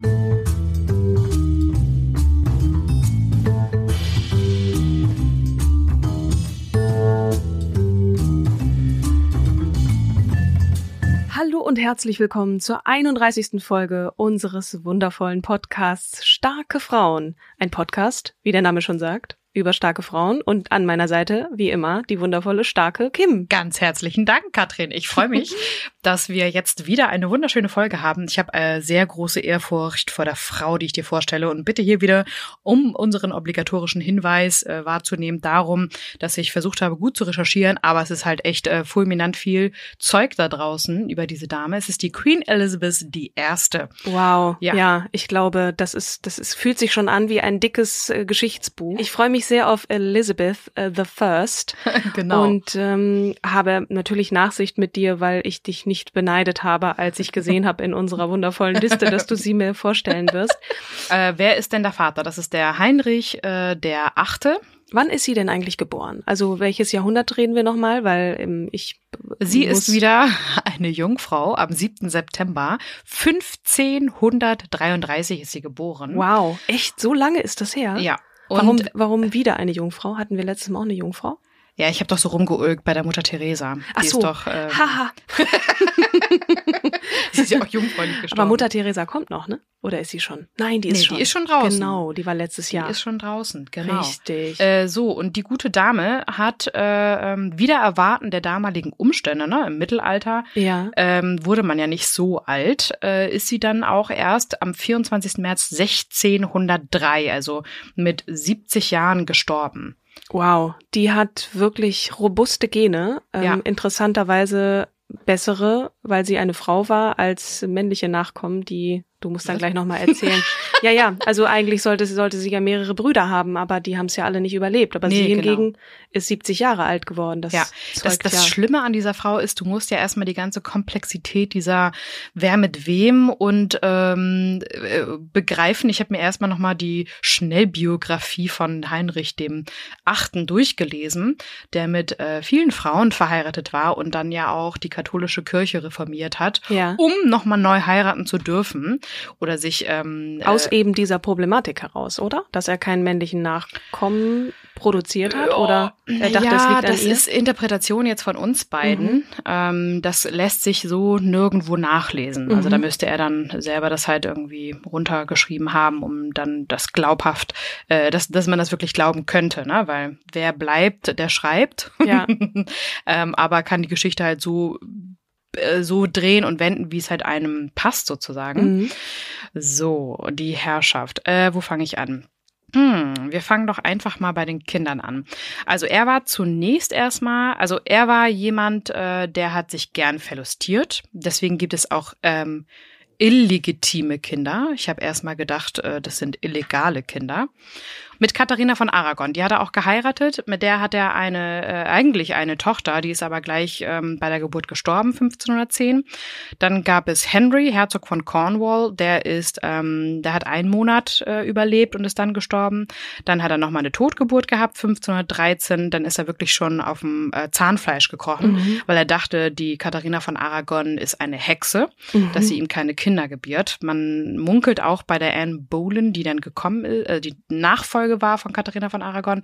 Hallo und herzlich willkommen zur 31. Folge unseres wundervollen Podcasts Starke Frauen. Ein Podcast, wie der Name schon sagt, über starke Frauen und an meiner Seite, wie immer, die wundervolle, starke Kim. Ganz herzlichen Dank, Katrin. Ich freue mich, dass wir jetzt wieder eine wunderschöne Folge haben. Ich habe äh, sehr große Ehrfurcht vor der Frau, die ich dir vorstelle und bitte hier wieder, um unseren obligatorischen Hinweis äh, wahrzunehmen, darum, dass ich versucht habe, gut zu recherchieren, aber es ist halt echt äh, fulminant viel Zeug da draußen über diese Dame. Es ist die Queen Elizabeth die Erste. Wow, ja. ja, ich glaube, das ist, das ist, fühlt sich schon an wie ein dickes äh, Geschichtsbuch. Ich freue mich sehr auf Elizabeth äh, the First. genau. Und ähm, habe natürlich Nachsicht mit dir, weil ich dich nicht beneidet habe, als ich gesehen habe in unserer wundervollen Liste, dass du sie mir vorstellen wirst. Äh, wer ist denn der Vater? Das ist der Heinrich äh, der Achte. Wann ist sie denn eigentlich geboren? Also welches Jahrhundert reden wir nochmal? Weil ähm, ich. Sie ist wieder eine Jungfrau. Am 7. September 1533 ist sie geboren. Wow, echt? So lange ist das her? Ja. Und warum, warum wieder eine Jungfrau? Hatten wir letztes Mal auch eine Jungfrau? Ja, ich habe doch so rumgeulgt bei der Mutter Teresa. Ach Die so. ist doch. Ähm, Haha. sie ist ja auch jungfräulich gestorben. Aber Mutter Teresa kommt noch, ne? Oder ist sie schon? Nein, die ist nee, schon. die ist schon draußen. Genau, die war letztes Jahr. Die ist schon draußen, genau. Richtig. Äh, so, und die gute Dame hat äh, ähm, wieder erwarten der damaligen Umstände, ne? Im Mittelalter ja. ähm, wurde man ja nicht so alt, äh, ist sie dann auch erst am 24. März 1603, also mit 70 Jahren gestorben. Wow, die hat wirklich robuste Gene. Ähm, Ja. Interessanterweise bessere, weil sie eine Frau war, als männliche Nachkommen, die du musst dann Was? gleich nochmal erzählen. ja, ja, also eigentlich sollte sie, sollte sie ja mehrere Brüder haben, aber die haben es ja alle nicht überlebt. Aber sie Nee, genau. hingegen ist 70 Jahre alt geworden. Das Ja, das, das ja. Schlimme an dieser Frau ist, du musst ja erstmal die ganze Komplexität dieser wer mit wem und ähm, äh, begreifen. Ich habe mir erstmal nochmal die Schnellbiografie von Heinrich dem Achten durchgelesen, der mit äh, vielen Frauen verheiratet war und dann ja auch die katholische Kirche reformiert hat, Ja. um nochmal neu heiraten zu dürfen oder sich ähm, Aus äh, eben dieser Problematik heraus, oder? Dass er keinen männlichen Nachkommen produziert hat? Ja, Oder er dachte, ja, es liegt an das ihr? ist Interpretation jetzt von uns beiden. Mhm. Ähm, das lässt sich so nirgendwo nachlesen. Also Mhm. da müsste er dann selber das halt irgendwie runtergeschrieben haben, um dann das glaubhaft, äh, dass, dass man das wirklich glauben könnte, ne? Weil wer bleibt, der schreibt. Ja. ähm, aber kann die Geschichte halt so äh, so drehen und wenden, wie es halt einem passt sozusagen. Mhm. So, die Herrschaft. Äh, wo fange ich an? Hm, wir fangen doch einfach mal bei den Kindern an. Also er war zunächst erstmal, also er war jemand, äh, der hat sich gern verlustiert. Deswegen gibt es auch ähm, illegitime Kinder. Ich habe erstmal gedacht, äh, das sind illegale Kinder. Mit Katharina von Aragon, die hat er auch geheiratet. Mit der hat er eine äh, eigentlich eine Tochter, die ist aber gleich ähm, bei der Geburt gestorben, 1510. Dann gab es Henry, Herzog von Cornwall, der ist, ähm, der hat einen Monat äh, überlebt und ist dann gestorben. Dann hat er noch mal eine Totgeburt gehabt, 1513. Dann ist er wirklich schon auf dem äh, Zahnfleisch gekrochen, Mhm. weil er dachte, die Katharina von Aragon ist eine Hexe Mhm. dass sie ihm keine Kinder gebiert. Man munkelt auch bei der Anne Boleyn, die dann gekommen ist, äh, die Nachfolge war von Katharina von Aragon,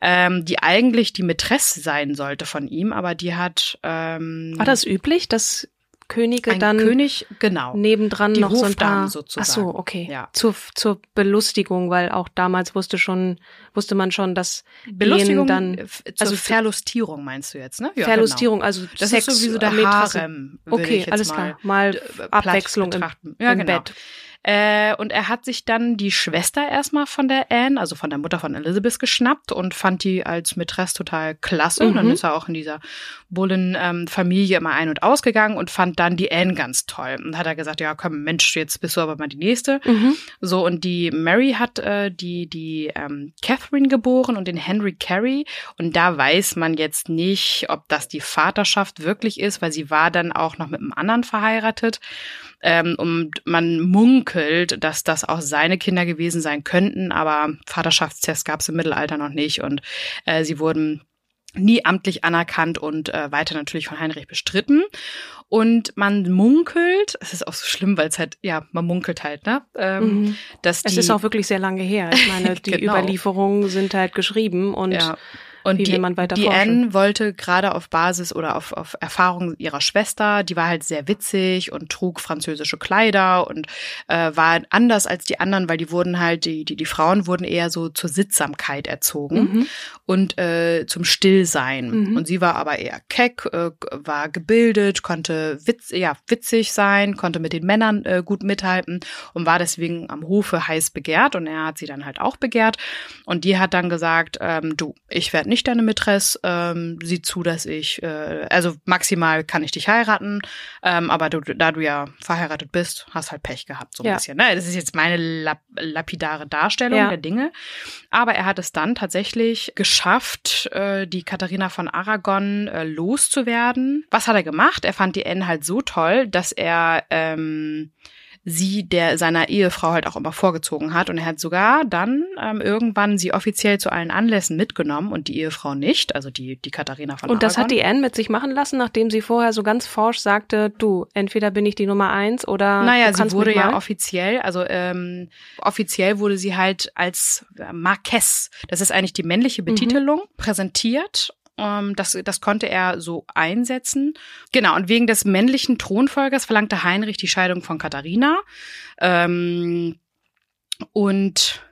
ähm, die eigentlich die Mätresse sein sollte von ihm, aber die hat ähm, War das üblich, dass Könige dann König, genau. nebendran Die noch so ein paar. sozusagen. Ach so, okay. Ja. Zur, zur Belustigung, weil auch damals wusste schon, wusste man schon, dass Belustigung, dann äh, also Verlustierung meinst du jetzt, ne? Ja, Verlustierung, also Genau. Das Sex ist sowieso der Mätresse. Harem. Okay, alles mal, klar. Mal äh, Abwechslung im, ja, im genau. Bett. Äh, und er hat sich dann die Schwester erstmal von der Anne, also von der Mutter von Elizabeth, geschnappt und fand die als Mätresse total klasse. Und dann Mhm. ist er auch in dieser Bullen-Familie immer ein- und ausgegangen und fand dann die Anne ganz toll. Und hat er gesagt, ja komm, Mensch, jetzt bist du aber mal die Nächste. Mhm. So, und die Mary hat äh, die, die ähm, Catherine geboren und den Henry Carey. Und da weiß man jetzt nicht, ob das die Vaterschaft wirklich ist, weil sie war dann auch noch mit einem anderen verheiratet. Ähm, und man munkelt, dass das auch seine Kinder gewesen sein könnten, aber Vaterschaftstest gab es im Mittelalter noch nicht und äh, sie wurden nie amtlich anerkannt und äh, weiter natürlich von Heinrich bestritten. Und man munkelt, es ist auch so schlimm, weil es halt, ja, man munkelt halt, ne? Ähm, Mhm. dass Es die, ist auch wirklich sehr lange her. Ich meine, die Genau. Überlieferungen sind halt geschrieben und ja. Und wie die, man weiter die forschen? Anne wollte gerade auf Basis oder auf, auf Erfahrung ihrer Schwester, die war halt sehr witzig und trug französische Kleider und äh, war anders als die anderen, weil die wurden halt, die, die, die Frauen wurden eher so zur Sittsamkeit erzogen Mhm. und äh, zum Stillsein. Mhm. Und sie war aber eher keck, äh, war gebildet, konnte witz, ja, witzig sein, konnte mit den Männern äh, gut mithalten und war deswegen am Hofe heiß begehrt und er hat sie dann halt auch begehrt. Und die hat dann gesagt, ähm, du, ich werde nicht deine Mätresse, ähm, sieh zu, dass ich, äh, also maximal kann ich dich heiraten, ähm, aber du, da du ja verheiratet bist, hast halt Pech gehabt, so ein Ja. bisschen. Ne? Das ist jetzt meine lap lapidare Darstellung Ja. der Dinge. Aber er hat es dann tatsächlich geschafft, äh, die Katharina von Aragon äh, loszuwerden. Was hat er gemacht? Er fand die Anne halt so toll, dass er ähm, sie der seiner Ehefrau halt auch immer vorgezogen hat und er hat sogar dann ähm, irgendwann sie offiziell zu allen Anlässen mitgenommen und die Ehefrau nicht, also die die Katharina von Und das Aragon. hat die Anne mit sich machen lassen, nachdem sie vorher so ganz forsch sagte, du, entweder bin ich die Nummer eins oder Naja, sie wurde ja offiziell, also ähm, offiziell wurde sie halt als äh, Marquess, das ist eigentlich die männliche Betitelung, präsentiert. Ähm, das, das konnte er so einsetzen. Genau, und wegen des männlichen Thronfolgers verlangte Heinrich die Scheidung von Katharina. Ähm, und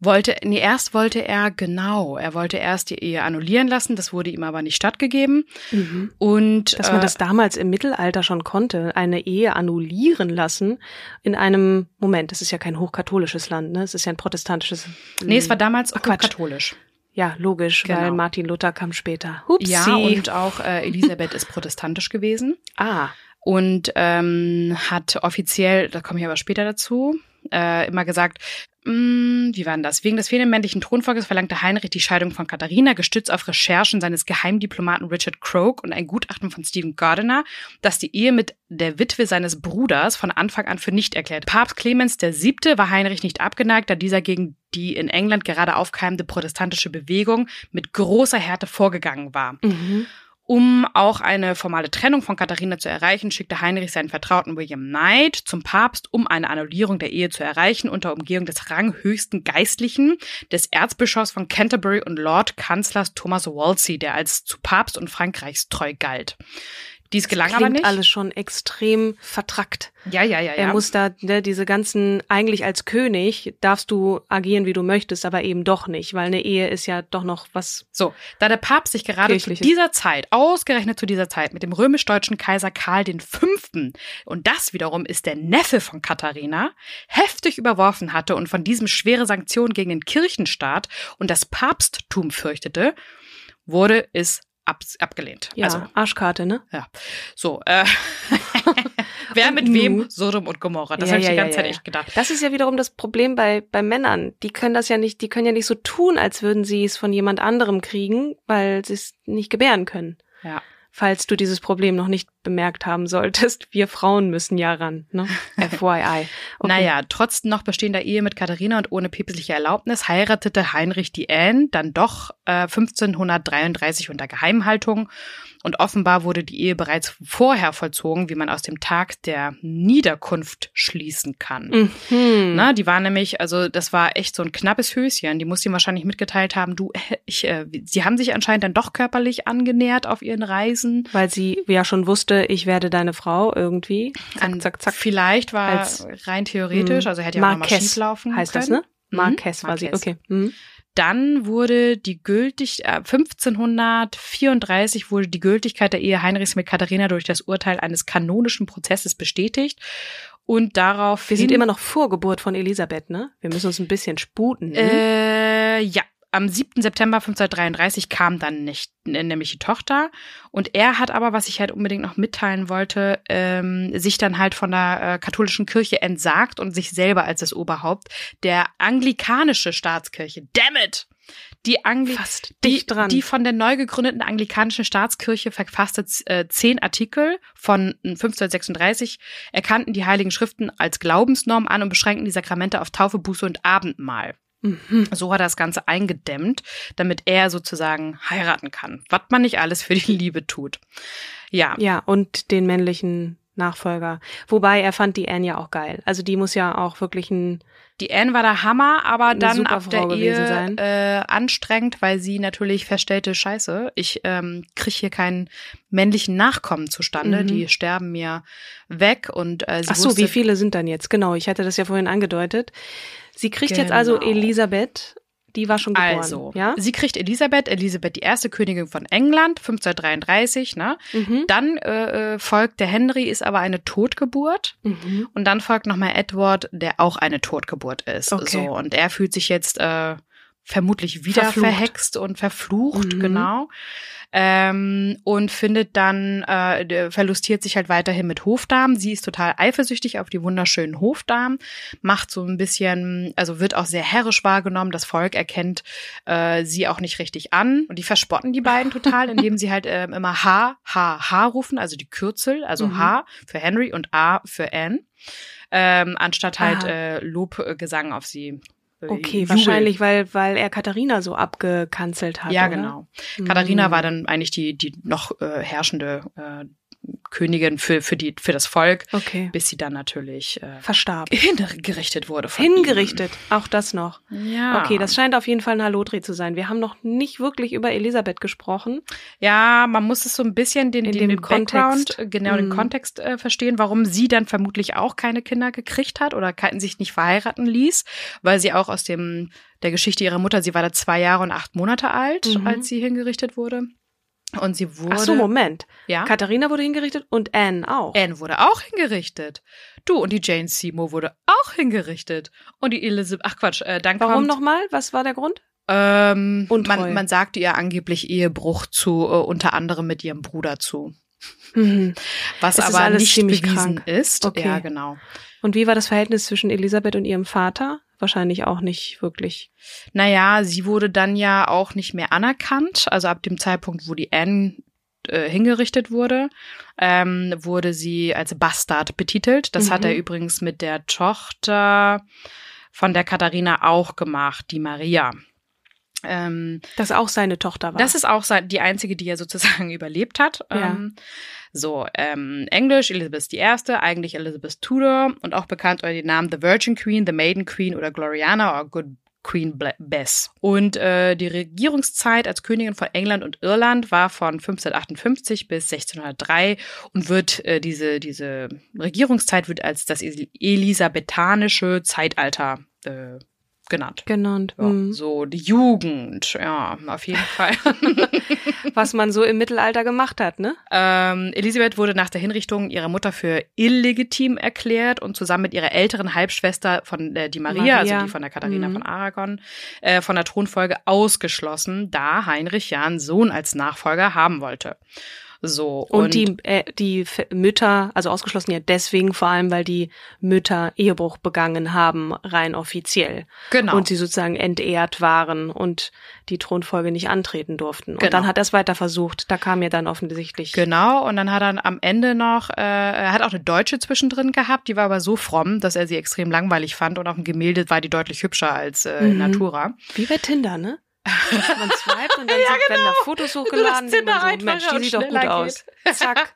wollte, nee, erst wollte er, genau, er wollte erst die Ehe annullieren lassen, das wurde ihm aber nicht stattgegeben. Mhm. Und Dass man äh, das damals im Mittelalter schon konnte, eine Ehe annullieren lassen in einem, Moment, das ist ja kein hochkatholisches Land, ne? Es ist ja ein protestantisches. Nee, es war damals Ach, auch Quatsch. katholisch. Ja, logisch, weil Genau. Martin Luther kam später. Hupsi. Ja, und auch äh, Elisabeth ist protestantisch gewesen ah, und ähm, hat offiziell, da komme ich aber später dazu, äh, immer gesagt, wie war denn das? Wegen des fehlenden männlichen Thronfolgers verlangte Heinrich die Scheidung von Katharina, gestützt auf Recherchen seines Geheimdiplomaten Richard Croke und ein Gutachten von Stephen Gardiner, das die Ehe mit der Witwe seines Bruders von Anfang an für nicht erklärt. Papst Clemens VII. war Heinrich nicht abgeneigt, da dieser gegen die in England gerade aufkeimende protestantische Bewegung mit großer Härte vorgegangen war. mhm. Um auch eine formale Trennung von Katharina zu erreichen, schickte Heinrich seinen Vertrauten William Knight zum Papst, um eine Annullierung der Ehe zu erreichen, unter Umgehung des ranghöchsten Geistlichen, des Erzbischofs von Canterbury und Lord Kanzlers Thomas Wolsey, der als zu Papst und Frankreichs treu galt. Dies gelang Klingt aber nicht. alles schon extrem vertrackt. Ja, ja, ja, Er ja. muss da ne, diese ganzen, eigentlich als König darfst du agieren, wie du möchtest, aber eben doch nicht, weil eine Ehe ist ja doch noch was. So, da der Papst sich gerade zu dieser Zeit, ausgerechnet zu dieser Zeit, mit dem römisch-deutschen Kaiser Karl V. und das wiederum ist der Neffe von Katharina, heftig überworfen hatte und von diesem schwere Sanktionen gegen den Kirchenstaat und das Papsttum fürchtete, wurde es ab abgelehnt. Ja, Also, Arschkarte, ne? ja. So, äh, wer Und mit nu? wem? Sodom und Gomorra. Das Ja, habe ich ja, die ganze ja, Zeit echt gedacht. Das ist ja wiederum das Problem bei, bei Männern. Die können das ja nicht, die können ja nicht so tun, als würden sie es von jemand anderem kriegen, weil sie es nicht gebären können. Ja. Falls du dieses Problem noch nicht bemerkt haben solltest, wir Frauen müssen ja ran, ne? FYI. Okay. Naja, trotz noch bestehender Ehe mit Katharina und ohne päpstliche Erlaubnis heiratete Heinrich die Anne dann doch äh, 1533 unter Geheimhaltung und offenbar wurde die Ehe bereits vorher vollzogen, wie man aus dem Tag der Niederkunft schließen kann. Mhm. Na, die war nämlich, also das war echt so ein knappes Höschen. Die muss ihm wahrscheinlich mitgeteilt haben, du, ich, äh, sie haben sich anscheinend dann doch körperlich angenähert auf ihren Reisen. Weil sie ja schon wusste, dachte, ich werde deine Frau irgendwie. Zack, An, zack, zack. Vielleicht war als, rein theoretisch, also hätte ja auch Marquez, mal schief laufen heißt können. das, ne? Marquez mhm. war sie, okay. Mhm. Dann wurde die gültig, äh, 1534 wurde die Gültigkeit der Ehe Heinrichs mit Katharina durch das Urteil eines kanonischen Prozesses bestätigt. Und darauf. Wir sind immer noch vor Geburt von Elisabeth, ne? Wir müssen uns ein bisschen sputen. Ne? Äh, ja, am 7. September 1533 kam dann nicht, nämlich die Tochter. Und er hat aber, was ich halt unbedingt noch mitteilen wollte, ähm, sich dann halt von der äh, katholischen Kirche entsagt und sich selber als das Oberhaupt der anglikanische Staatskirche. Damn it! Die, Angli die, die von der neu gegründeten anglikanischen Staatskirche verfasste äh, zehn Artikel von 1536 erkannten die Heiligen Schriften als Glaubensnorm an und beschränkten die Sakramente auf Taufe, Buße und Abendmahl. Mhm. So hat er das Ganze eingedämmt, damit er sozusagen heiraten kann. Was man nicht alles für die Liebe tut. Ja. Ja, und den männlichen Nachfolger. Wobei er fand die Anne ja auch geil. Also die muss ja auch wirklich ein die Anne war der Hammer, aber dann ab der Ehe äh, anstrengend, weil sie natürlich feststellte, scheiße, ich ähm, kriege hier keinen männlichen Nachkommen zustande. Mhm. Die sterben mir weg und äh, sie Ach so, wie viele sind dann jetzt? Genau, ich hatte das ja vorhin angedeutet. Sie kriegt genau. jetzt also genau. Elisabeth die war schon geboren. Also, ja? sie kriegt Elisabeth, Elisabeth die erste Königin von England, 1533, ne? Mhm. Dann äh, äh, folgt der Henry, ist aber eine Totgeburt. Mhm. Und dann folgt nochmal Edward, der auch eine Totgeburt ist. Okay. So, und er fühlt sich jetzt äh, vermutlich wieder verflucht. verhext und verflucht, mhm. genau ähm, und findet dann, äh, verlustiert sich halt weiterhin mit Hofdamen. Sie ist total eifersüchtig auf die wunderschönen Hofdamen, macht so ein bisschen, also wird auch sehr herrisch wahrgenommen. Das Volk erkennt äh, sie auch nicht richtig an. Und die verspotten die beiden total, indem sie halt äh, immer H, H, H rufen, also die Kürzel, also mhm. H für Henry und A für Anne. Ähm, anstatt halt äh, Lobgesang auf sie Okay, Jubel. wahrscheinlich, weil, weil er Katharina so abgekanzelt hat. Ja, oder? genau. Mhm. Katharina war dann eigentlich die, die noch äh, herrschende äh, Königin für, für, die, für das Volk, okay. bis sie dann natürlich äh, verstarb. Hingerichtet wurde. Hingerichtet, ihm. auch das noch. Ja. Okay, das scheint auf jeden Fall ein Hallodri zu sein. Wir haben noch nicht wirklich über Elisabeth gesprochen. Ja, man muss es so ein bisschen den, den, den Kontext, genau den mhm. Kontext äh, verstehen, warum sie dann vermutlich auch keine Kinder gekriegt hat oder sich nicht verheiraten ließ, weil sie auch aus dem der Geschichte ihrer Mutter, sie war da zwei Jahre und acht Monate alt, mhm. als sie hingerichtet wurde. Und sie wurde. Ach so, Moment. Ja. Katharina wurde hingerichtet und Anne auch. Anne wurde auch hingerichtet. Du, und die Jane Seymour wurde auch hingerichtet. Und die Elizabeth, ach Quatsch, äh, dann Warum nochmal? Was war der Grund? Ähm, man, man sagte ihr angeblich Ehebruch zu, äh, unter anderem mit ihrem Bruder zu. Mhm. Was es aber nicht bewiesen krank. ist. Okay. Ja, genau. Und wie war das Verhältnis zwischen Elisabeth und ihrem Vater? Wahrscheinlich auch nicht wirklich. Naja, sie wurde dann ja auch nicht mehr anerkannt. Also ab dem Zeitpunkt, wo die Anne äh, hingerichtet wurde, ähm, wurde sie als Bastard betitelt. Das mhm. hat er übrigens mit der Tochter von der Katharina auch gemacht, die Maria. Ähm, das auch seine Tochter war. Das ist auch die einzige, die er sozusagen überlebt hat. Ja. Ähm, so, ähm, Englisch, Elizabeth I., eigentlich Elizabeth Tudor und auch bekannt unter den Namen The Virgin Queen, The Maiden Queen oder Gloriana oder Good Queen Bess. Und äh, die Regierungszeit als Königin von England und Irland war von 1558 bis 1603 und wird äh, diese, diese Regierungszeit wird als das elisabethanische Zeitalter äh, genannt. Genannt. Ja, mhm. So die Jugend, ja, auf jeden Fall. Was man so im Mittelalter gemacht hat, ne? Ähm, Elisabeth wurde nach der Hinrichtung ihrer Mutter für illegitim erklärt und zusammen mit ihrer älteren Halbschwester von äh, die Maria, Maria, also die von der Katharina mhm. von Aragon, äh, von der Thronfolge ausgeschlossen, da Heinrich ja einen Sohn als Nachfolger haben wollte. So. Und, und die, äh, die Mütter, also ausgeschlossen ja deswegen vor allem, weil die Mütter Ehebruch begangen haben, rein offiziell. Genau. Und sie sozusagen entehrt waren und die Thronfolge nicht antreten durften. Genau. Und dann hat er es weiter versucht. Da kam ja dann offensichtlich. Genau. Und dann hat er am Ende noch, äh, er hat auch eine Deutsche zwischendrin gehabt, die war aber so fromm, dass er sie extrem langweilig fand und auf dem Gemälde war die deutlich hübscher als äh, mhm. Natura. Wie bei Tinder, ne? Man swiped und dann ja, sind, genau. werden da Fotos hochgeladen, die man so, Mensch, die sieht doch gut geht. aus. Zack.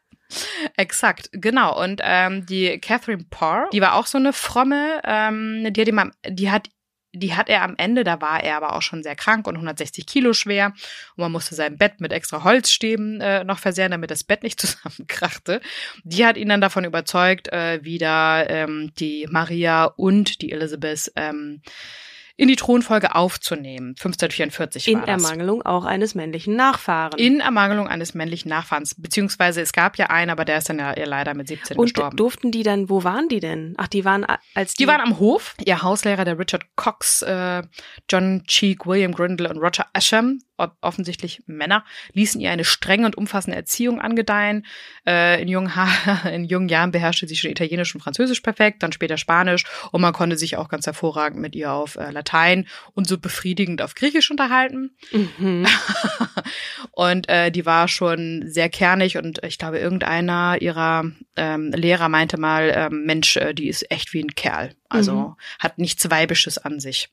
Exakt, genau. Und ähm, die Catherine Parr, die war auch so eine fromme, ähm, die hat, ihm, die hat die hat er am Ende, da war er aber auch schon sehr krank und 160 Kilo schwer und man musste sein Bett mit extra Holzstäben äh, noch versehren, damit das Bett nicht zusammenkrachte. Die hat ihn dann davon überzeugt, äh, wieder ähm, die Maria und die Elizabeth ähm, in die Thronfolge aufzunehmen. 1544 In das. Ermangelung auch eines männlichen Nachfahren. In Ermangelung eines männlichen Nachfahrens. Beziehungsweise es gab ja einen, aber der ist dann ja leider mit 17 und gestorben. durften die dann, wo waren die denn? Ach, die waren als die, Die waren am Hof. Ihr Hauslehrer, der Richard Cox, äh, John Cheek, William Grindle und Roger Ascham, o- offensichtlich Männer, ließen ihr eine strenge und umfassende Erziehung angedeihen. Äh, in, jungen ha in jungen Jahren beherrschte sie schon Italienisch und Französisch perfekt, dann später Spanisch und man konnte sich auch ganz hervorragend mit ihr auf äh, Latein und so befriedigend auf Griechisch unterhalten. Mhm. Und äh, die war schon sehr kernig und ich glaube, irgendeiner ihrer ähm, Lehrer meinte mal, ähm, Mensch, äh, die ist echt wie ein Kerl. Also Mhm. hat nichts Weibisches an sich.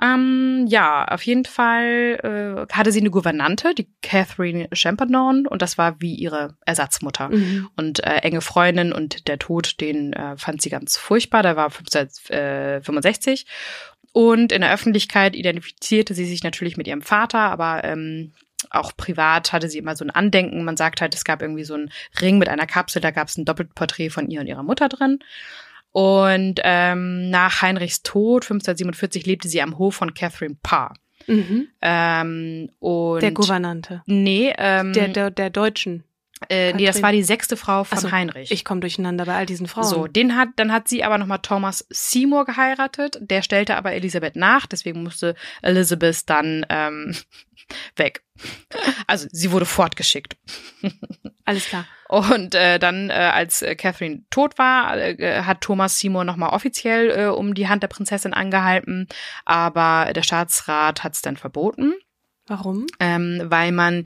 Ähm, ja, auf jeden Fall äh, hatte sie eine Gouvernante, die Catherine Champagnon, und das war wie ihre Ersatzmutter Mhm. und äh, enge Freundin und der Tod, den äh, fand sie ganz furchtbar. Der war 1565 und in der Öffentlichkeit identifizierte sie sich natürlich mit ihrem Vater, aber ähm, auch privat hatte sie immer so ein Andenken. Man sagt halt, es gab irgendwie so einen Ring mit einer Kapsel, da gab es ein Doppelporträt von ihr und ihrer Mutter drin. Und ähm, nach Heinrichs Tod 1547 lebte sie am Hof von Catherine Parr. Mhm. Ähm, und Der Gouvernante. Nee, ähm, Der, der, der Deutschen. Äh, nee, das war die sechste Frau von so, Heinrich. Ich komme durcheinander bei all diesen Frauen. So, den hat, dann hat sie aber nochmal Thomas Seymour geheiratet. Der stellte aber Elisabeth nach, deswegen musste Elizabeth dann ähm, weg. Also sie wurde fortgeschickt. Alles klar. Und äh, dann, äh, als äh, Catherine tot war, äh, hat Thomas Seymour nochmal offiziell äh, um die Hand der Prinzessin angehalten, aber der Staatsrat hat es dann verboten Warum? ähm, weil man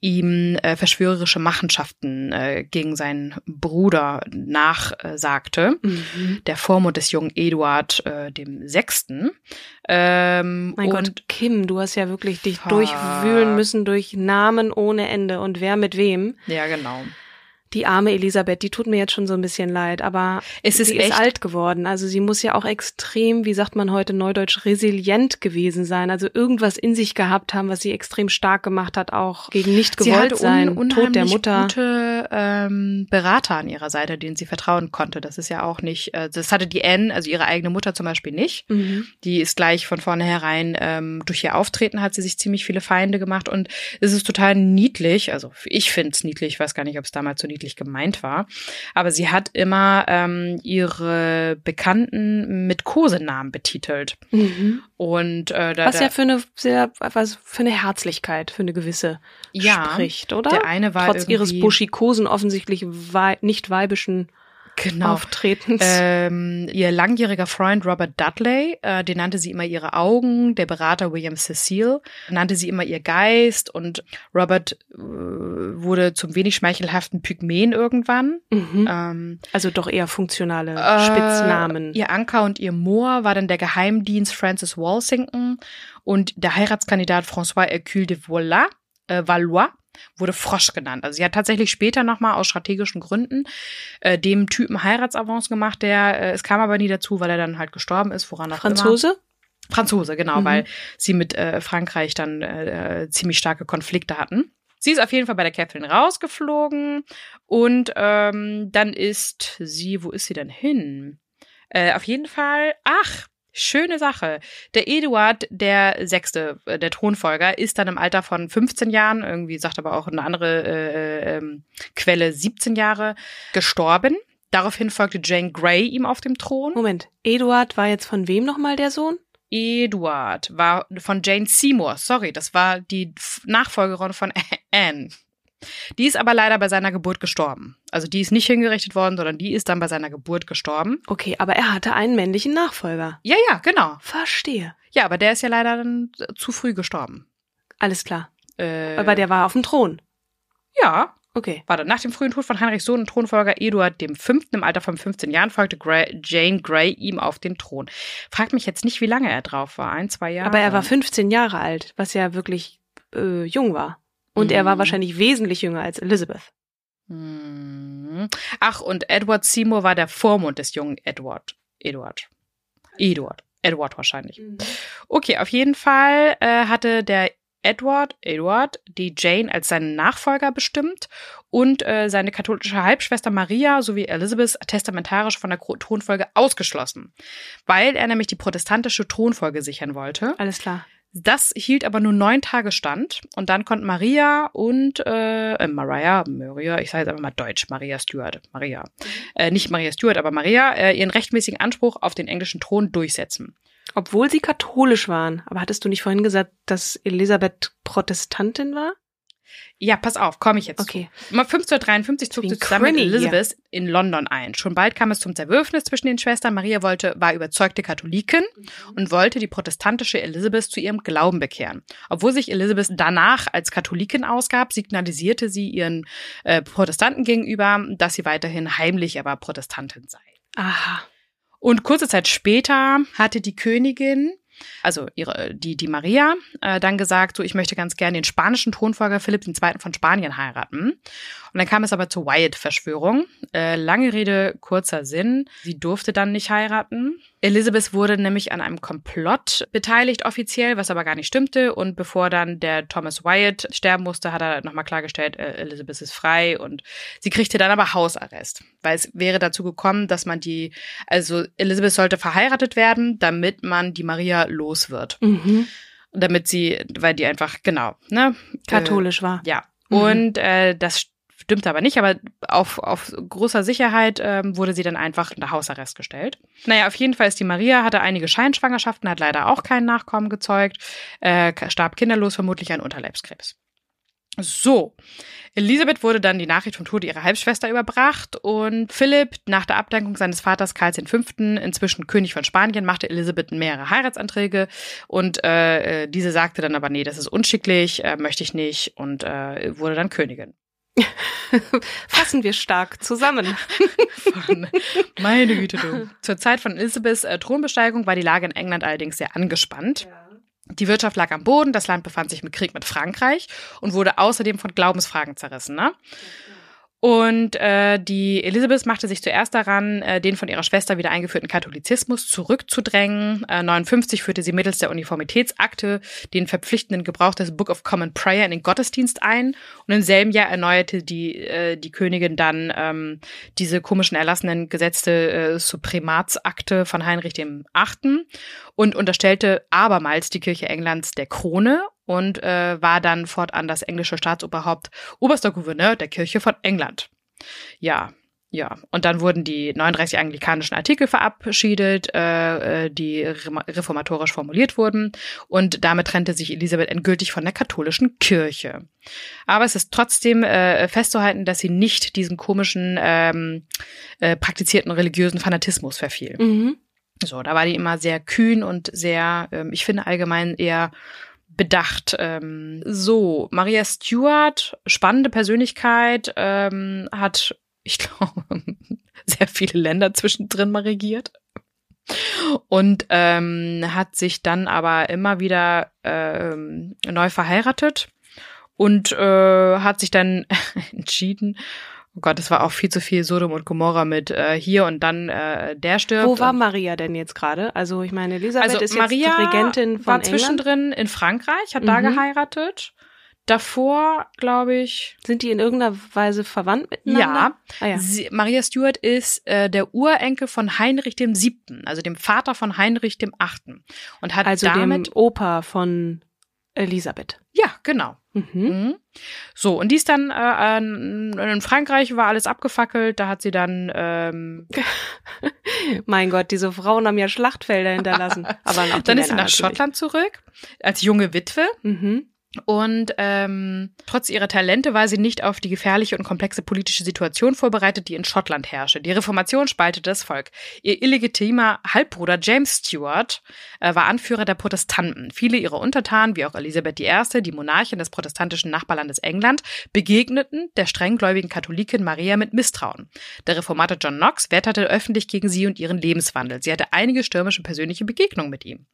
ihm äh, verschwörerische Machenschaften äh, gegen seinen Bruder nachsagte. Mhm. Der Vormund des jungen Eduard äh, dem Sechsten. Ähm, Mein und Gott, Kim, du hast ja wirklich dich Fuck. durchwühlen müssen durch Namen ohne Ende und wer mit wem. ja, genau. Die arme Elisabeth, die tut mir jetzt schon so ein bisschen leid, aber Es ist sie echt ist alt geworden. Also sie muss ja auch extrem, wie sagt man heute neudeutsch, resilient gewesen sein. Also irgendwas in sich gehabt haben, was sie extrem stark gemacht hat, auch gegen nicht gewollt sein, un Tod der Mutter. gute ähm, Berater an ihrer Seite, denen sie vertrauen konnte. Das ist ja auch nicht, äh, das hatte die Anne, also ihre eigene Mutter zum Beispiel nicht. Mhm. Die ist gleich von vornherein, ähm, durch ihr Auftreten hat sie sich ziemlich viele Feinde gemacht und es ist total niedlich. Also ich finde es niedlich, ich weiß gar nicht, ob es damals so niedlich gemeint war. Aber sie hat immer ähm, ihre Bekannten mit Kosenamen betitelt. Mhm. Und äh, da, Was ja für eine sehr, was für eine Herzlichkeit, für eine gewisse Ja, spricht, oder? der eine war Trotz ihres buschikosen, offensichtlich wei nicht weibischen genau. Auftretens. Ähm, ihr langjähriger Freund Robert Dudley, äh, den nannte sie immer ihre Augen, der Berater William Cecil nannte sie immer ihr Geist und Robert äh, wurde zum wenig schmeichelhaften Pygmäen irgendwann. mhm. Ähm, Also doch eher funktionale äh, Spitznamen. Ihr Anker und ihr Moor war dann der Geheimdienst Francis Walsington und der Heiratskandidat François Hercule de Valois, äh, Valois wurde Frosch genannt. Also sie hat tatsächlich später nochmal aus strategischen Gründen äh, dem Typen Heiratsavance gemacht, der äh, es kam aber nie dazu, weil er dann halt gestorben ist, woran auch immer. Franzose? Franzose, genau, Mhm. weil sie mit äh, Frankreich dann äh, äh, ziemlich starke Konflikte hatten. Sie ist auf jeden Fall bei der Catherine rausgeflogen und ähm, dann ist sie, wo ist sie denn hin? Äh, auf jeden Fall, ach, schöne Sache. Der Eduard, der Sechste, äh, der Thronfolger, ist dann im Alter von 15 Jahren, irgendwie sagt aber auch eine andere äh, ähm, Quelle 17 Jahre, gestorben. Daraufhin folgte Jane Grey ihm auf dem Thron. Moment, Eduard war jetzt von wem nochmal der Sohn? Eduard war von Jane Seymour. Sorry, das war die Nachfolgerin von Anne. Die ist aber leider bei seiner Geburt gestorben. Also die ist nicht hingerichtet worden, sondern die ist dann bei seiner Geburt gestorben. Okay, aber er hatte einen männlichen Nachfolger. Ja, ja, genau. Verstehe. Ja, aber der ist ja leider dann zu früh gestorben. Alles klar. Äh, Aber der war auf dem Thron. ja, Okay. warte. Nach dem frühen Tod von Heinrichs Sohn und Thronfolger Eduard dem Fünften im Alter von 15 Jahren folgte Grey, Jane Grey ihm auf den Thron. Fragt mich jetzt nicht, wie lange er drauf war. Ein, zwei Jahre. Aber er war 15 Jahre alt, was ja wirklich äh, jung war. Und er war Mhm. wahrscheinlich wesentlich jünger als Elizabeth. Hm. Ach, und Edward Seymour war der Vormund des jungen Edward. Eduard. Eduard. Edward wahrscheinlich. Okay, auf jeden Fall äh, hatte der Edward, Edward, die Jane als seinen Nachfolger bestimmt und äh, seine katholische Halbschwester Maria sowie Elizabeth testamentarisch von der Thronfolge ausgeschlossen, weil er nämlich die protestantische Thronfolge sichern wollte. Alles klar. Das hielt aber nur neun Tage stand und dann konnten Maria und äh, äh, Maria, Maria, ich sage jetzt einfach mal Deutsch, Maria Stuart, Maria, äh, nicht Maria Stuart, aber Maria, äh, ihren rechtmäßigen Anspruch auf den englischen Thron durchsetzen. Obwohl sie katholisch waren. Aber hattest du nicht vorhin gesagt, dass Elisabeth Protestantin war? Ja, pass auf, komme ich jetzt. Okay. Zu. 1553 zog sie zusammen mit Crimmy hier. Elizabeth in London ein. Schon bald kam es zum Zerwürfnis zwischen den Schwestern. Maria wollte, war überzeugte Katholikin und wollte die protestantische Elizabeth zu ihrem Glauben bekehren. Obwohl sich Elizabeth danach als Katholikin ausgab, signalisierte sie ihren äh, Protestanten gegenüber, dass sie weiterhin heimlich aber Protestantin sei. Aha. Und kurze Zeit später hatte die Königin, also ihre, die, die Maria, äh, dann gesagt, so, ich möchte ganz gerne den spanischen Thronfolger Philipp II. von Spanien heiraten. Und dann kam es aber zur Wyatt-Verschwörung. Äh, lange Rede, kurzer Sinn. Sie durfte dann nicht heiraten. Elizabeth wurde nämlich an einem Komplott beteiligt offiziell, was aber gar nicht stimmte. Und bevor dann der Thomas Wyatt sterben musste, hat er nochmal klargestellt, äh, Elizabeth ist frei und sie kriegte dann aber Hausarrest. Weil es wäre dazu gekommen, dass man die, also Elizabeth sollte verheiratet werden, damit man die Maria los wird. Mhm. Damit sie, weil die einfach, genau, ne? Katholisch war. Äh, ja. Mhm. Und äh, das stimmt aber nicht, aber auf, auf großer Sicherheit ähm, wurde sie dann einfach unter Hausarrest gestellt. Naja, auf jeden Fall ist die Maria, hatte einige Scheinschwangerschaften, hat leider auch keinen Nachkommen gezeugt, äh, starb kinderlos, vermutlich an Unterleibskrebs. So, Elisabeth wurde dann die Nachricht vom Tode ihrer Halbschwester überbracht und Philipp, nach der Abdankung seines Vaters Karls V., inzwischen König von Spanien, machte Elisabeth mehrere Heiratsanträge und äh, äh, diese sagte dann aber, nee, das ist unschicklich, äh, möchte ich nicht und äh, wurde dann Königin. Fassen wir stark zusammen. Von, meine Güte, du. Zur Zeit von Elisabeths äh, Thronbesteigung war die Lage in England allerdings sehr angespannt. Die Wirtschaft lag am Boden, das Land befand sich im Krieg mit Frankreich und wurde außerdem von Glaubensfragen zerrissen. Ne? Und äh, die Elisabeth machte sich zuerst daran, äh, den von ihrer Schwester wieder eingeführten Katholizismus zurückzudrängen. Äh, 59 führte sie mittels der Uniformitätsakte den verpflichtenden Gebrauch des Book of Common Prayer in den Gottesdienst ein. Und im selben Jahr erneuerte die, äh, die Königin dann ähm, diese komischen erlassenen Gesetzte äh, Suprematsakte von Heinrich dem Achten und unterstellte abermals die Kirche Englands der Krone und äh, war dann fortan das englische Staatsoberhaupt, oberster Gouverneur der Kirche von England. Ja, ja. Und dann wurden die 39 anglikanischen Artikel verabschiedet, äh, äh, die reformatorisch formuliert wurden. Und damit trennte sich Elisabeth endgültig von der katholischen Kirche. Aber es ist trotzdem äh, festzuhalten, dass sie nicht diesen komischen ähm, äh, praktizierten religiösen Fanatismus verfiel. Mhm. So, da war die immer sehr kühn und sehr, ähm, ich finde allgemein eher bedacht. Ähm, so, Maria Stuart, spannende Persönlichkeit, ähm, hat, ich glaube, sehr viele Länder zwischendrin mal regiert. Und ähm, hat sich dann aber immer wieder ähm, neu verheiratet und äh, hat sich dann entschieden, oh Gott, es war auch viel zu viel Sodom und Gomorra mit äh, hier und dann äh, der stirbt. Wo war Maria denn jetzt gerade? Also ich meine, Elisabeth also ist Maria jetzt Regentin von war England. zwischendrin in Frankreich, hat da Mhm. geheiratet. Davor, glaube ich, Sind die in irgendeiner Weise verwandt miteinander? ja. Ah, ja. Sie, Maria Stuart ist äh, der Urenkel von Heinrich dem Siebten, also dem Vater von Heinrich dem Achten. Und hat Also damit, dem Opa von Elisabeth. ja, genau. Mhm. Mhm. So, und die ist dann äh, in Frankreich, war alles abgefackelt, da hat sie dann ähm, Mein Gott, diese Frauen haben ja Schlachtfelder hinterlassen. Aber dann ist sie nach. Schottland zurück, als junge Witwe. Mhm. Und ähm, trotz ihrer Talente war sie nicht auf die gefährliche und komplexe politische Situation vorbereitet, die in Schottland herrschte. Die Reformation spaltete das Volk. Ihr illegitimer Halbbruder James Stuart äh, war Anführer der Protestanten. Viele ihrer Untertanen, wie auch Elisabeth I., die Monarchin des protestantischen Nachbarlandes England, begegneten der strenggläubigen Katholikin Maria mit Misstrauen. Der Reformator John Knox wetterte öffentlich gegen sie und ihren Lebenswandel. Sie hatte einige stürmische persönliche Begegnungen mit ihm.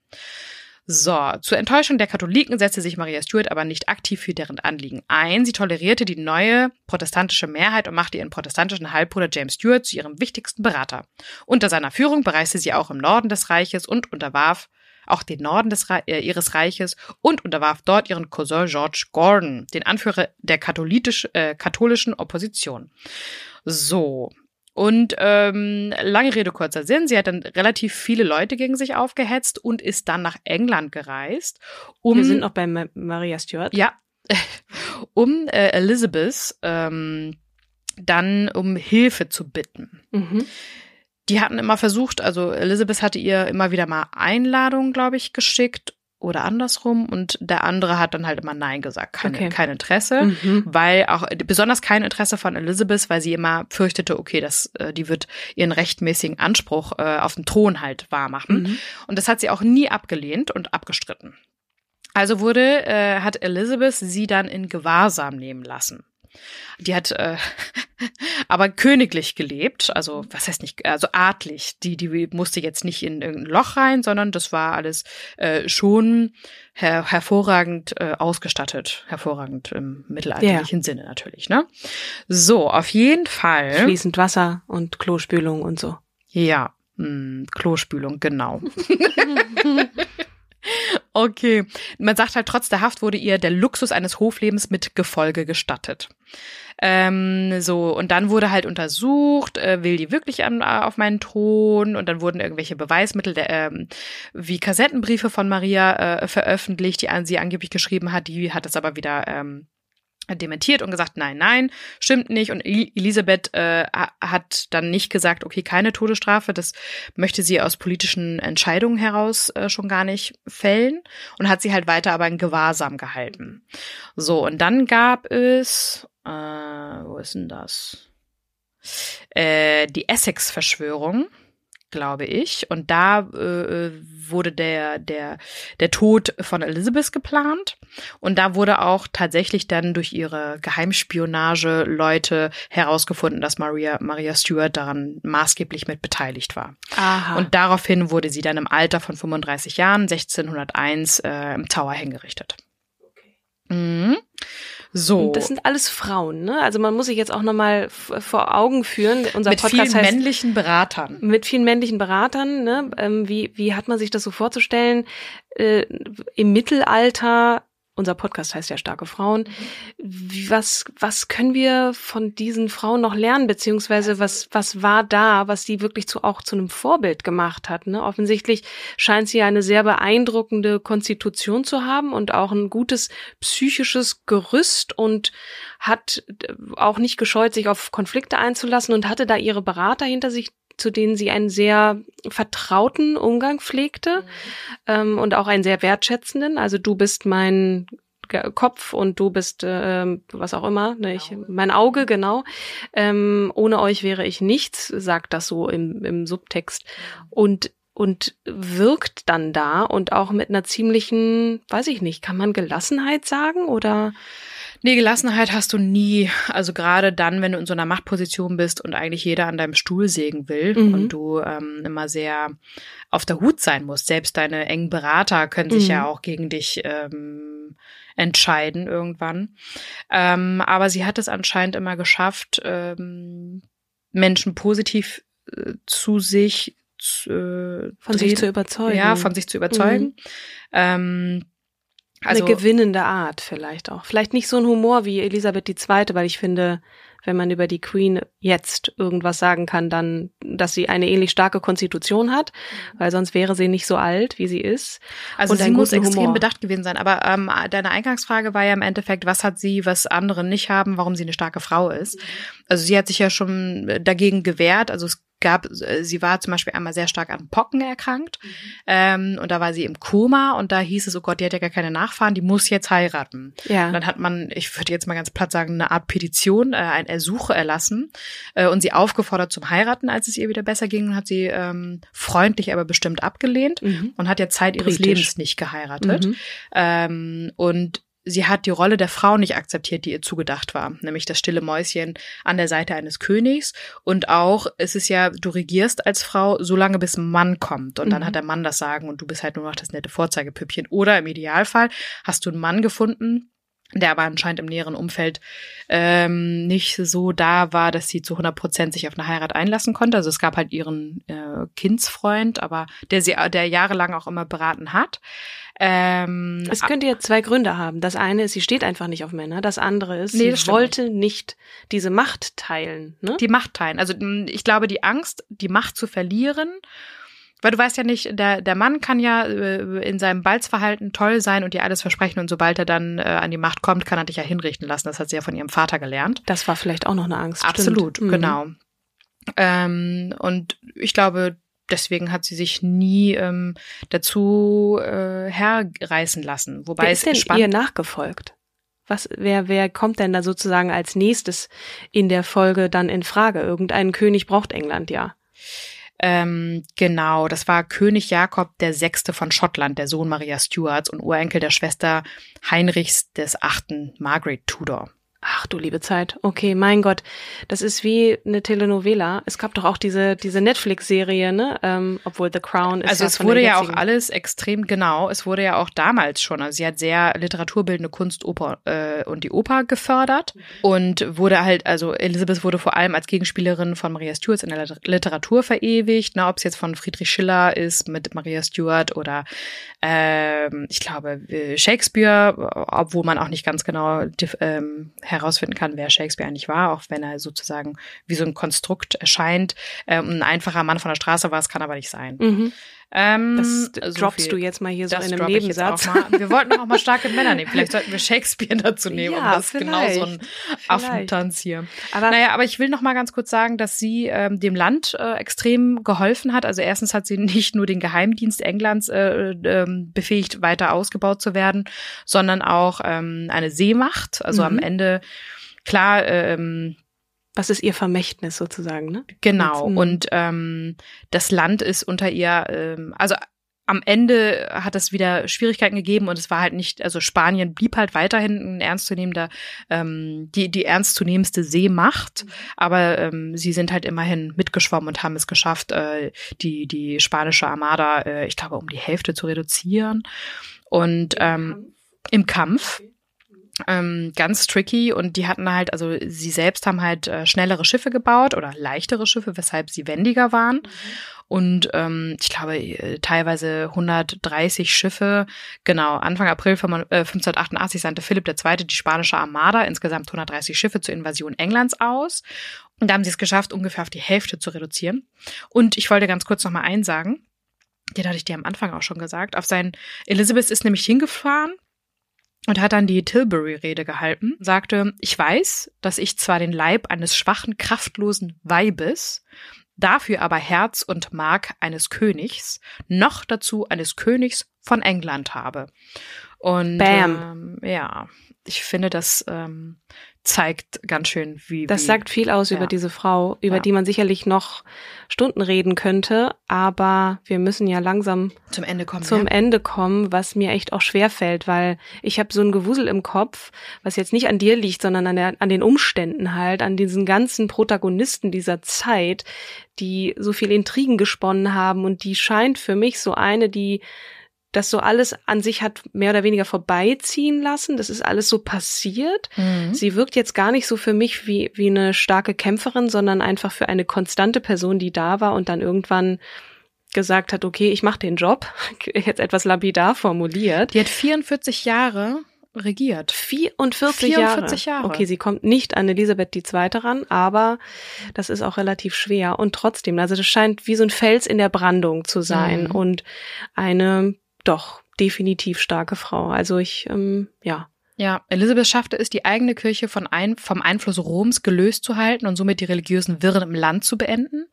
So, zur Enttäuschung der Katholiken setzte sich Maria Stuart aber nicht aktiv für deren Anliegen ein. Sie tolerierte die neue protestantische Mehrheit und machte ihren protestantischen Halbbruder James Stuart zu ihrem wichtigsten Berater. Unter seiner Führung bereiste sie auch im Norden des Reiches und unterwarf auch den Norden des Re äh, ihres Reiches und unterwarf dort ihren Cousin George Gordon, den Anführer der äh, katholischen Opposition. So, und ähm, lange Rede, kurzer Sinn, sie hat dann relativ viele Leute gegen sich aufgehetzt und ist dann nach England gereist. Um, Wir sind noch bei Ma Maria Stuart. Ja, um äh, Elizabeth ähm, dann um Hilfe zu bitten. Mhm. Die hatten immer versucht, also Elizabeth hatte ihr immer wieder mal Einladungen, glaube ich, geschickt oder andersrum und der andere hat dann halt immer Nein gesagt, keine, okay. kein Interesse, mhm. weil auch besonders kein Interesse von Elizabeth, weil sie immer fürchtete, okay, dass äh, die wird ihren rechtmäßigen Anspruch äh, auf den Thron halt wahrmachen mhm. und das hat sie auch nie abgelehnt und abgestritten. Also wurde äh, hat Elizabeth sie dann in Gewahrsam nehmen lassen. Die hat äh, aber königlich gelebt, also was heißt nicht, also adlig. Die, die musste jetzt nicht in irgendein Loch rein, sondern das war alles äh, schon her hervorragend äh, ausgestattet, hervorragend im mittelalterlichen ja. Sinne natürlich. Ne? So, auf jeden Fall. Fließend Wasser und Klospülung und so. Ja, mh, hm, Klospülung, genau. Okay. Man sagt halt, trotz der Haft wurde ihr der Luxus eines Hoflebens mit Gefolge gestattet. Ähm, so, und dann wurde halt untersucht, äh, will die wirklich an, auf meinen Thron? Und dann wurden irgendwelche Beweismittel, der, ähm, wie Kassettenbriefe von Maria äh, veröffentlicht, die an sie angeblich geschrieben hat. Die hat es aber wieder ähm, dementiert und gesagt, nein, nein, stimmt nicht. Und Elisabeth äh, hat dann nicht gesagt, okay, keine Todesstrafe, das möchte sie aus politischen Entscheidungen heraus äh, schon gar nicht fällen und hat sie halt weiter aber in Gewahrsam gehalten. So, und dann gab es, äh, wo ist denn das? Äh, die Essex-Verschwörung glaube ich. Und da äh, wurde der, der, der Tod von Elizabeth geplant. Und da wurde auch tatsächlich dann durch ihre Geheimspionage Leute herausgefunden, dass Maria, Maria Stuart daran maßgeblich mit beteiligt war. Aha. Und daraufhin wurde sie dann im Alter von 35 Jahren, 1601, äh, im Tower hingerichtet. Okay. Mhm. So. Und das sind alles Frauen, ne? Also man muss sich jetzt auch nochmal vor Augen führen. Unser mit Podcast vielen heißt, männlichen Beratern. Mit vielen männlichen Beratern, ne? Ähm, wie, wie hat man sich das so vorzustellen? Äh, Im Mittelalter unser Podcast heißt ja Starke Frauen. Was, was können wir von diesen Frauen noch lernen, beziehungsweise was, was war da, was sie wirklich zu, auch zu einem Vorbild gemacht hat? Ne? Offensichtlich scheint sie eine sehr beeindruckende Konstitution zu haben und auch ein gutes psychisches Gerüst und hat auch nicht gescheut, sich auf Konflikte einzulassen und hatte da ihre Berater hinter sich, zu denen sie einen sehr vertrauten Umgang pflegte mhm. ähm, und auch einen sehr wertschätzenden. Also du bist mein Kopf und du bist äh, was auch immer, ne, ich, mein Auge, genau. Ähm, ohne euch wäre ich nichts, sagt das so im, im Subtext. Und und wirkt dann da und auch mit einer ziemlichen, weiß ich nicht, kann man Gelassenheit sagen oder? Nee, Gelassenheit hast du nie. Also gerade dann, wenn du in so einer Machtposition bist und eigentlich jeder an deinem Stuhl sägen will mhm. und du ähm, immer sehr auf der Hut sein musst. Selbst deine engen Berater können sich mhm. ja auch gegen dich ähm, entscheiden irgendwann. Ähm, aber sie hat es anscheinend immer geschafft, ähm, Menschen positiv äh, zu sich zu, äh, von sich zu überzeugen. Ja, von sich zu überzeugen. Mhm. Ähm, also, eine gewinnende Art vielleicht auch. Vielleicht nicht so ein Humor wie Elisabeth II., weil ich finde, wenn man über die Queen jetzt irgendwas sagen kann, dann, dass sie eine ähnlich starke Konstitution hat, weil sonst wäre sie nicht so alt, wie sie ist. Also sie muss extrem Humor. bedacht gewesen sein. Aber ähm, deine Eingangsfrage war ja im Endeffekt, was hat sie, was andere nicht haben, warum sie eine starke Frau ist. Also sie hat sich ja schon dagegen gewehrt. Also es gab, äh, sie war zum Beispiel einmal sehr stark an Pocken erkrankt mhm. ähm, und da war sie im Koma und da hieß es, oh Gott, die hat ja gar keine Nachfahren, die muss jetzt heiraten. Ja. Und dann hat man, ich würde jetzt mal ganz platt sagen, eine Art Petition, äh, ein Ersuche erlassen äh, und sie aufgefordert zum Heiraten, als es ihr wieder besser ging und hat sie ähm, freundlich, aber bestimmt abgelehnt mhm. und hat ja Zeit ihres Britisch. Lebens nicht geheiratet. Mhm. Ähm, und sie hat die Rolle der Frau nicht akzeptiert, die ihr zugedacht war, nämlich das stille Mäuschen an der Seite eines Königs. Und auch, es ist ja, du regierst als Frau so lange, bis ein Mann kommt. Und dann Mhm. hat der Mann das Sagen und du bist halt nur noch das nette Vorzeigepüppchen. Oder im Idealfall hast du einen Mann gefunden, der aber anscheinend im näheren Umfeld ähm, nicht so da war, dass sie zu 100 Prozent sich auf eine Heirat einlassen konnte. Also es gab halt ihren äh, Kindsfreund, aber der sie, der jahrelang auch immer beraten hat. Ähm, Es könnte ja zwei Gründe haben. Das eine ist, sie steht einfach nicht auf Männer. Das andere ist, Nee, sie wollte nicht diese Macht teilen. Ne? die Macht teilen. Also ich glaube, die Angst, die Macht zu verlieren, weil du weißt ja nicht, der, der Mann kann ja äh, in seinem Balzverhalten toll sein und dir alles versprechen und sobald er dann äh, an die Macht kommt, kann er dich ja hinrichten lassen. Das hat sie ja von ihrem Vater gelernt. Das war vielleicht auch noch eine Angst. Absolut, stimmt. Mhm. genau. Ähm, und ich glaube, deswegen hat sie sich nie ähm, dazu äh, herreißen lassen. Wobei Wer es ist denn spannend ihr nachgefolgt? Was, wer, wer kommt denn da sozusagen als nächstes in der Folge dann in Frage? Irgendeinen König braucht England ja. Ähm, genau, das war König Jakob der Sechste von Schottland, der Sohn Maria Stuarts und Urenkel der Schwester Heinrichs des Achten, Margaret Tudor. Ach du liebe Zeit. Okay, mein Gott. Das ist wie eine Telenovela. Es gab doch auch diese, diese Netflix-Serie, ne? Ähm, obwohl The Crown ist Also ja es wurde ja auch alles extrem genau. Es wurde ja auch damals schon. Also sie hat sehr literaturbildende Kunst, Oper äh, und die Oper gefördert und wurde halt, also Elizabeth wurde vor allem als Gegenspielerin von Maria Stuart in der Liter- Literatur verewigt. Na, ob es jetzt von Friedrich Schiller ist mit Maria Stuart oder ähm, ich glaube äh, Shakespeare, obwohl man auch nicht ganz genau ähm, herausfinden kann, wer Shakespeare eigentlich war, auch wenn er sozusagen wie so ein Konstrukt erscheint. Ähm, ein einfacher Mann von der Straße war, es kann aber nicht sein. Mhm. Ähm, Das so droppst viel. du jetzt mal hier so Das in einem Nebensatz. Wir wollten auch mal starke Männer nehmen. Vielleicht sollten wir Shakespeare dazu nehmen, Ja, das genau so ein vielleicht. Affentanz hier. Aber Naja, aber ich will noch mal ganz kurz sagen, dass sie ähm, dem Land äh, extrem geholfen hat. Also erstens hat sie nicht nur den Geheimdienst Englands äh, ähm, befähigt, weiter ausgebaut zu werden, sondern auch ähm, eine Seemacht. Also am Mhm. Ende, klar, ähm, was ist ihr Vermächtnis sozusagen, ne? Genau. Mm. Und ähm, das Land ist unter ihr, ähm, also am Ende hat es wieder Schwierigkeiten gegeben und es war halt nicht, also Spanien blieb halt weiterhin ein ernstzunehmender, ähm, die, die ernstzunehmendste Seemacht, aber ähm, sie sind halt immerhin mitgeschwommen und haben es geschafft, äh, die, die spanische Armada, äh, ich glaube, um die Hälfte zu reduzieren. Und ähm, im Kampf. Ähm, ganz tricky und die hatten halt, also sie selbst haben halt äh, schnellere Schiffe gebaut oder leichtere Schiffe, weshalb sie wendiger waren. Und ähm, ich glaube, äh, teilweise 130 Schiffe. Genau, Anfang April 5, äh, 1588 sandte Philipp II. die spanische Armada insgesamt 130 Schiffe zur Invasion Englands aus. Und da haben sie es geschafft, ungefähr auf die Hälfte zu reduzieren. Und ich wollte ganz kurz noch mal einsagen, den hatte ich dir am Anfang auch schon gesagt, auf sein, Elizabeth ist nämlich hingefahren und hat dann die Tilbury-Rede gehalten, sagte, ich weiß, dass ich zwar den Leib eines schwachen, kraftlosen Weibes, dafür aber Herz und Mark eines Königs, noch dazu eines Königs von England habe. Und Bam. Ähm, ja, ich finde, das ähm, zeigt ganz schön, wie Das wie, sagt viel aus Ja. über diese Frau, über Ja. die man sicherlich noch Stunden reden könnte, aber wir müssen ja langsam zum Ende kommen. zum ja. Ende kommen, was mir echt auch schwer fällt, weil ich habe so ein Gewusel im Kopf, was jetzt nicht an dir liegt, sondern an, der, an den Umständen halt, an diesen ganzen Protagonisten dieser Zeit, die so viel Intrigen gesponnen haben und die scheint für mich so eine, die das so alles an sich hat mehr oder weniger vorbeiziehen lassen. Das ist alles so passiert. Mhm. Sie wirkt jetzt gar nicht so für mich wie, wie eine starke Kämpferin, sondern einfach für eine konstante Person, die da war und dann irgendwann gesagt hat, okay, ich mache den Job, jetzt etwas lapidar formuliert. Die hat 44 Jahre regiert. 44, 44 Jahre. Okay, sie kommt nicht an Elisabeth II. ran, aber das ist auch relativ schwer. Und trotzdem, also das scheint wie so ein Fels in der Brandung zu sein Mhm. und eine doch definitiv starke Frau. Also ich, ähm, ja. Ja, Elisabeth schaffte es, die eigene Kirche von ein, vom Einfluss Roms gelöst zu halten und somit die religiösen Wirren im Land zu beenden.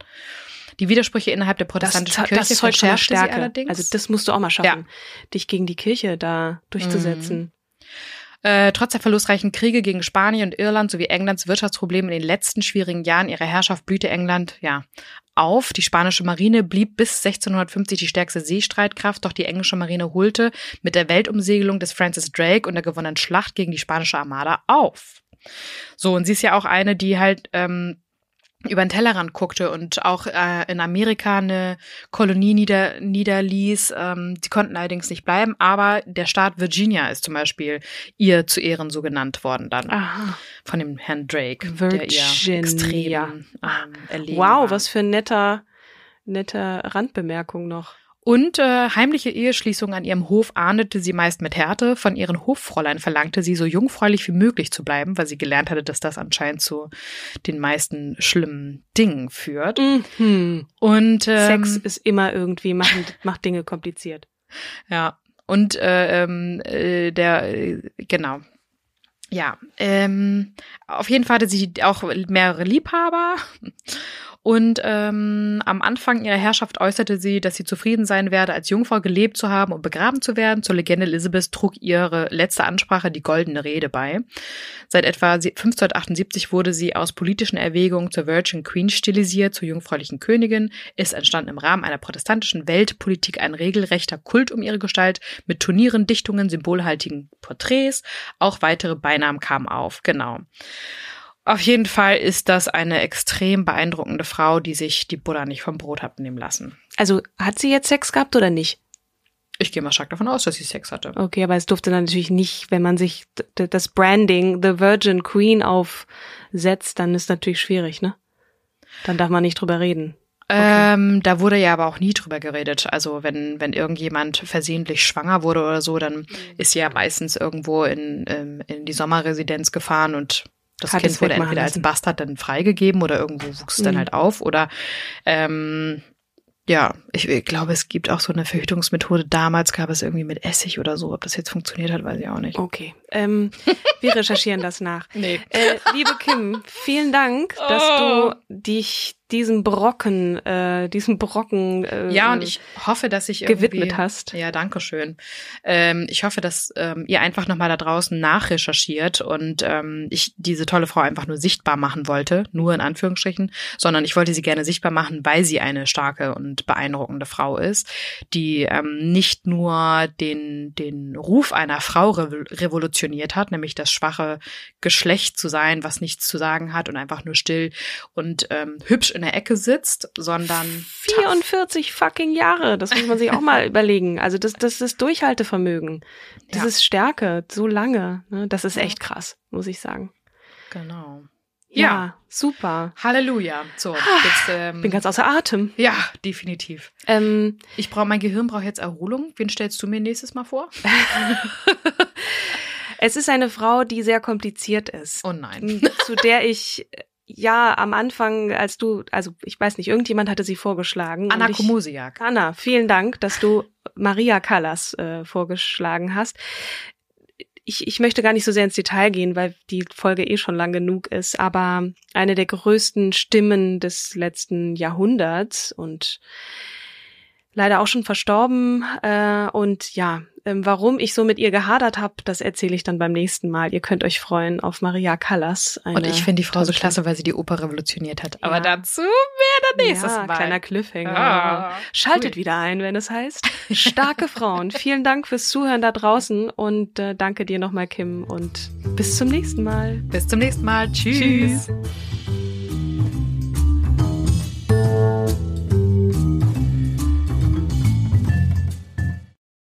Die Widersprüche innerhalb der protestantischen Kirche zeugt von der verschärfte sie Stärke. allerdings. Also das musst du auch mal schaffen, dich gegen die Kirche da durchzusetzen. Äh, trotz der verlustreichen Kriege gegen Spanien und Irland sowie Englands Wirtschaftsprobleme in den letzten schwierigen Jahren ihrer Herrschaft blühte England, ja, auf. Die spanische Marine blieb bis 1650 die stärkste Seestreitkraft, doch die englische Marine holte mit der Weltumsegelung des Francis Drake und der gewonnenen Schlacht gegen die spanische Armada auf. So, und sie ist ja auch eine, die halt ähm, über den Tellerrand guckte und auch äh, in Amerika eine Kolonie nieder, niederließ. Ähm, die konnten allerdings nicht bleiben, aber der Staat Virginia ist zum Beispiel ihr zu Ehren so genannt worden dann. Aha. Von dem Herrn Drake, Virginia. der ihr extrem ähm, Wow, war. was für ein netter, netter Randbemerkung noch. Und äh, heimliche Eheschließungen an ihrem Hof ahndete sie meist mit Härte. Von ihren Hoffräulein verlangte sie, so jungfräulich wie möglich zu bleiben, weil sie gelernt hatte, dass das anscheinend zu den meisten schlimmen Dingen führt. Mhm. Und ähm, Sex ist immer irgendwie, macht, macht Dinge kompliziert. Ja. Und äh, ähm, äh, der, äh, genau. Ja, ähm, auf jeden Fall hatte sie auch mehrere Liebhaber. Und ähm, am Anfang ihrer Herrschaft äußerte sie, dass sie zufrieden sein werde, als Jungfrau gelebt zu haben und begraben zu werden. Zur Legende Elizabeth trug ihre letzte Ansprache die goldene Rede bei. Seit etwa 1578 wurde sie aus politischen Erwägungen zur Virgin Queen stilisiert, zur jungfräulichen Königin. Es entstand im Rahmen einer protestantischen Weltpolitik ein regelrechter Kult um ihre Gestalt mit Turnieren, Dichtungen, symbolhaltigen Porträts. Auch weitere Beinamen kamen auf. Genau. Auf jeden Fall ist das eine extrem beeindruckende Frau, die sich die Buddha nicht vom Brot hat nehmen lassen. Also hat sie jetzt Sex gehabt oder nicht? Ich gehe mal stark davon aus, dass sie Sex hatte. Okay, aber es durfte dann natürlich nicht, wenn man sich das Branding The Virgin Queen aufsetzt, dann ist natürlich schwierig, ne? Dann darf man nicht drüber reden. Ähm, da wurde ja aber auch nie drüber geredet. Also wenn, wenn irgendjemand versehentlich schwanger wurde oder so, dann ist sie ja meistens irgendwo in, ähm, in die Sommerresidenz gefahren und das Hat Kind wurde entweder als. Bastard dann freigegeben oder irgendwo wuchs es dann Mhm. halt auf. Oder ähm, ja, ich, ich glaube, es gibt auch so eine Verhütungsmethode. Damals gab es irgendwie mit Essig oder so. Ob das jetzt funktioniert hat, weiß ich auch nicht. Okay, ähm, wir recherchieren das nach. Nee. Äh, liebe Kim, vielen Dank, dass Oh. du dich diesem Brocken, äh, diesem Brocken äh, Ja, und ich hoffe, dass ich gewidmet hast. Ja, danke schön. Ähm, ich hoffe, dass ähm, ihr einfach nochmal da draußen nachrecherchiert und ähm, ich diese tolle Frau einfach nur sichtbar machen wollte, nur in Anführungsstrichen, sondern ich wollte sie gerne sichtbar machen, weil sie eine starke und beeindruckende Frau ist, die ähm, nicht nur den, den Ruf einer Frau revo revolutioniert hat, nämlich das schwache Geschlecht zu sein, was nichts zu sagen hat und einfach nur still und ähm, hübsch in der Ecke sitzt, sondern tough. 44 fucking Jahre, das muss man sich auch mal überlegen. Also das, das ist Durchhaltevermögen. Das Ja. ist Stärke, so lange. Ne? Das ist echt krass, muss ich sagen. Genau. Ja, Ja. super. Halleluja. So, jetzt, ähm, Bin ganz außer Atem. ja, definitiv. Ähm, Ich brauche, mein Gehirn braucht jetzt Erholung. Wen stellst du mir nächstes Mal vor? es ist eine Frau, die sehr kompliziert ist. Oh nein. zu der ich ja am Anfang, als du, also ich weiß nicht, irgendjemand hatte sie vorgeschlagen. Anna Komosiak. Anna, vielen Dank, dass du Maria Callas äh, vorgeschlagen hast. Ich, ich möchte gar nicht so sehr ins Detail gehen, weil die Folge eh schon lang genug ist, aber eine der größten Stimmen des letzten Jahrhunderts und leider auch schon verstorben. Äh, und ja, ähm, warum ich so mit ihr gehadert habe, das erzähle ich dann beim nächsten Mal. Ihr könnt euch freuen auf Maria Callas. Und ich finde die Frau so klasse, weil sie die Oper revolutioniert hat. Aber Ja. dazu mehr dann nächstes ja, Mal. kleiner Cliffhanger. Ah, Schaltet cool. wieder ein, wenn es heißt Starke Frauen. Vielen Dank fürs Zuhören da draußen und äh, danke dir nochmal, Kim, und bis zum nächsten Mal. Bis zum nächsten Mal. Tschüss. Tschüss.